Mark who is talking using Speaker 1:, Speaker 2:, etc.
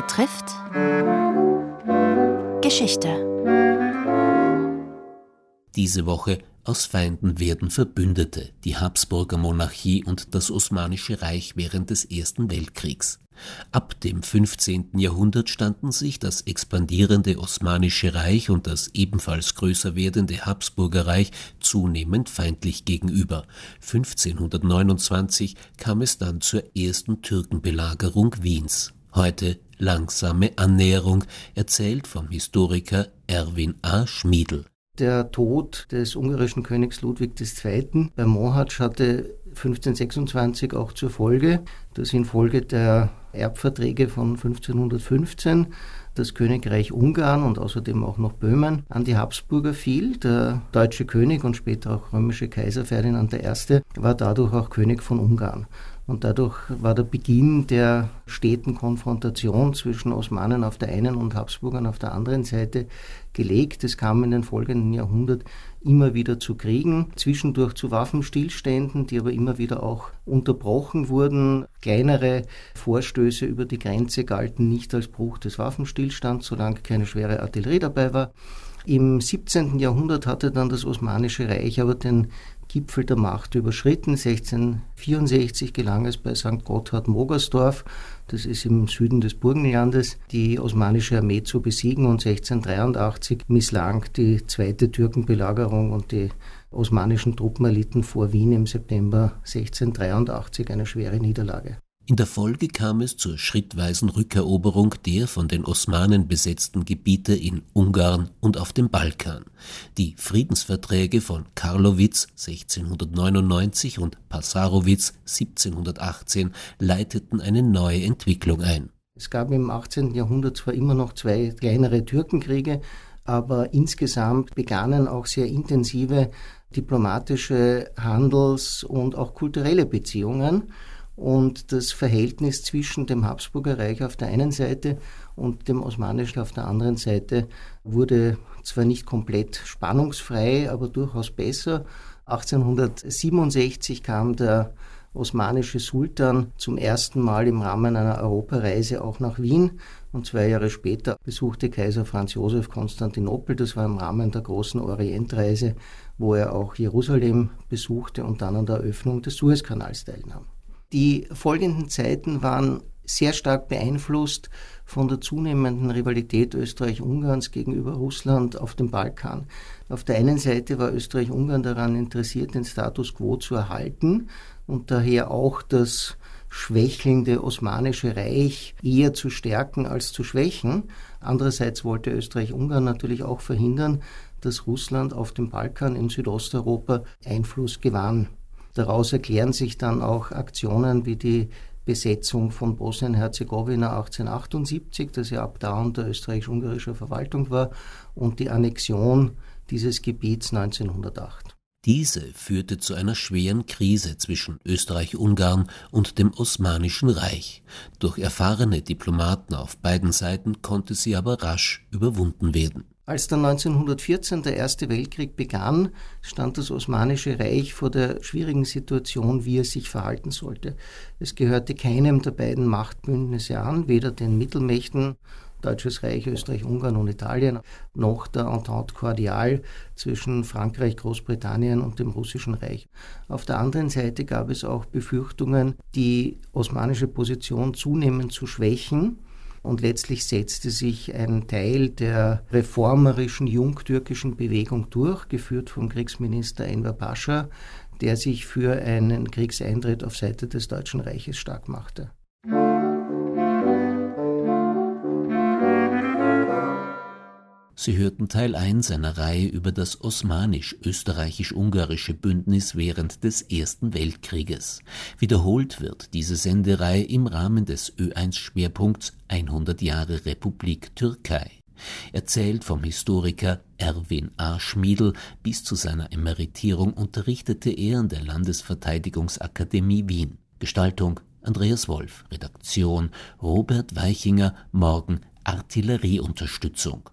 Speaker 1: betrifft Geschichte.
Speaker 2: Diese Woche aus Feinden werden Verbündete, die Habsburger Monarchie und das Osmanische Reich während des Ersten Weltkriegs. Ab dem 15. Jahrhundert standen sich das expandierende Osmanische Reich und das ebenfalls größer werdende Habsburger Reich zunehmend feindlich gegenüber. 1529 kam es dann zur ersten Türkenbelagerung Wiens. Heute langsame Annäherung, erzählt vom Historiker Erwin A. Schmiedl.
Speaker 3: Der Tod des ungarischen Königs Ludwig II. bei Mohacs hatte 1526 auch zur Folge, dass infolge der Erbverträge von 1515 das Königreich Ungarn und außerdem auch noch Böhmen an die Habsburger fiel. Der deutsche König und später auch römische Kaiser Ferdinand I. war dadurch auch König von Ungarn. Und dadurch war der Beginn der steten Konfrontation zwischen Osmanen auf der einen und Habsburgern auf der anderen Seite gelegt. Es kam in den folgenden Jahrhunderten immer wieder zu Kriegen, zwischendurch zu Waffenstillständen, die aber immer wieder auch unterbrochen wurden. Kleinere Vorstöße über die Grenze galten nicht als Bruch des Waffenstillstands, solange keine schwere Artillerie dabei war. Im 17. Jahrhundert hatte dann das Osmanische Reich aber den Gipfel der Macht überschritten. 1664 gelang es bei St. Gotthard Mogersdorf, das ist im Süden des Burgenlandes, die osmanische Armee zu besiegen und 1683 misslang die zweite Türkenbelagerung und die osmanischen Truppen erlitten vor Wien im September 1683 eine schwere Niederlage.
Speaker 2: In der Folge kam es zur schrittweisen Rückeroberung der von den Osmanen besetzten Gebiete in Ungarn und auf dem Balkan. Die Friedensverträge von Karlowitz 1699 und Passarowitz 1718 leiteten eine neue Entwicklung ein.
Speaker 3: Es gab im 18. Jahrhundert zwar immer noch zwei kleinere Türkenkriege, aber insgesamt begannen auch sehr intensive diplomatische Handels- und auch kulturelle Beziehungen und das Verhältnis zwischen dem Habsburger Reich auf der einen Seite und dem Osmanischen auf der anderen Seite wurde zwar nicht komplett spannungsfrei, aber durchaus besser. 1867 kam der osmanische Sultan zum ersten Mal im Rahmen einer Europareise auch nach Wien und zwei Jahre später besuchte Kaiser Franz Josef Konstantinopel. Das war im Rahmen der großen Orientreise, wo er auch Jerusalem besuchte und dann an der Eröffnung des Suezkanals teilnahm. Die folgenden Zeiten waren sehr stark beeinflusst von der zunehmenden Rivalität Österreich-Ungarns gegenüber Russland auf dem Balkan. Auf der einen Seite war Österreich-Ungarn daran interessiert, den Status quo zu erhalten und daher auch das schwächelnde Osmanische Reich eher zu stärken als zu schwächen. Andererseits wollte Österreich-Ungarn natürlich auch verhindern, dass Russland auf dem Balkan in Südosteuropa Einfluss gewann. Daraus erklären sich dann auch Aktionen wie die Besetzung von Bosnien-Herzegowina 1878, das ja ab da unter österreichisch-ungarischer Verwaltung war, und die Annexion dieses Gebiets 1908.
Speaker 2: Diese führte zu einer schweren Krise zwischen Österreich-Ungarn und dem Osmanischen Reich. Durch erfahrene Diplomaten auf beiden Seiten konnte sie aber rasch überwunden werden.
Speaker 3: Als dann 1914 der Erste Weltkrieg begann, stand das Osmanische Reich vor der schwierigen Situation, wie es sich verhalten sollte. Es gehörte keinem der beiden Machtbündnisse an, weder den Mittelmächten Deutsches Reich, Österreich, Ungarn und Italien, noch der Entente Cordial zwischen Frankreich, Großbritannien und dem Russischen Reich. Auf der anderen Seite gab es auch Befürchtungen, die osmanische Position zunehmend zu schwächen und letztlich setzte sich ein Teil der reformerischen jungtürkischen Bewegung durch, geführt vom Kriegsminister Enver Pascha, der sich für einen Kriegseintritt auf Seite des Deutschen Reiches stark machte.
Speaker 2: Sie hörten Teil 1 einer Reihe über das osmanisch-österreichisch-ungarische Bündnis während des Ersten Weltkrieges. Wiederholt wird diese Sendereihe im Rahmen des Ö1-Schwerpunkts 100 Jahre Republik Türkei. Erzählt vom Historiker Erwin A. Schmiedl, bis zu seiner Emeritierung unterrichtete er an der Landesverteidigungsakademie Wien. Gestaltung Andreas Wolf, Redaktion Robert Weichinger, morgen Artillerieunterstützung.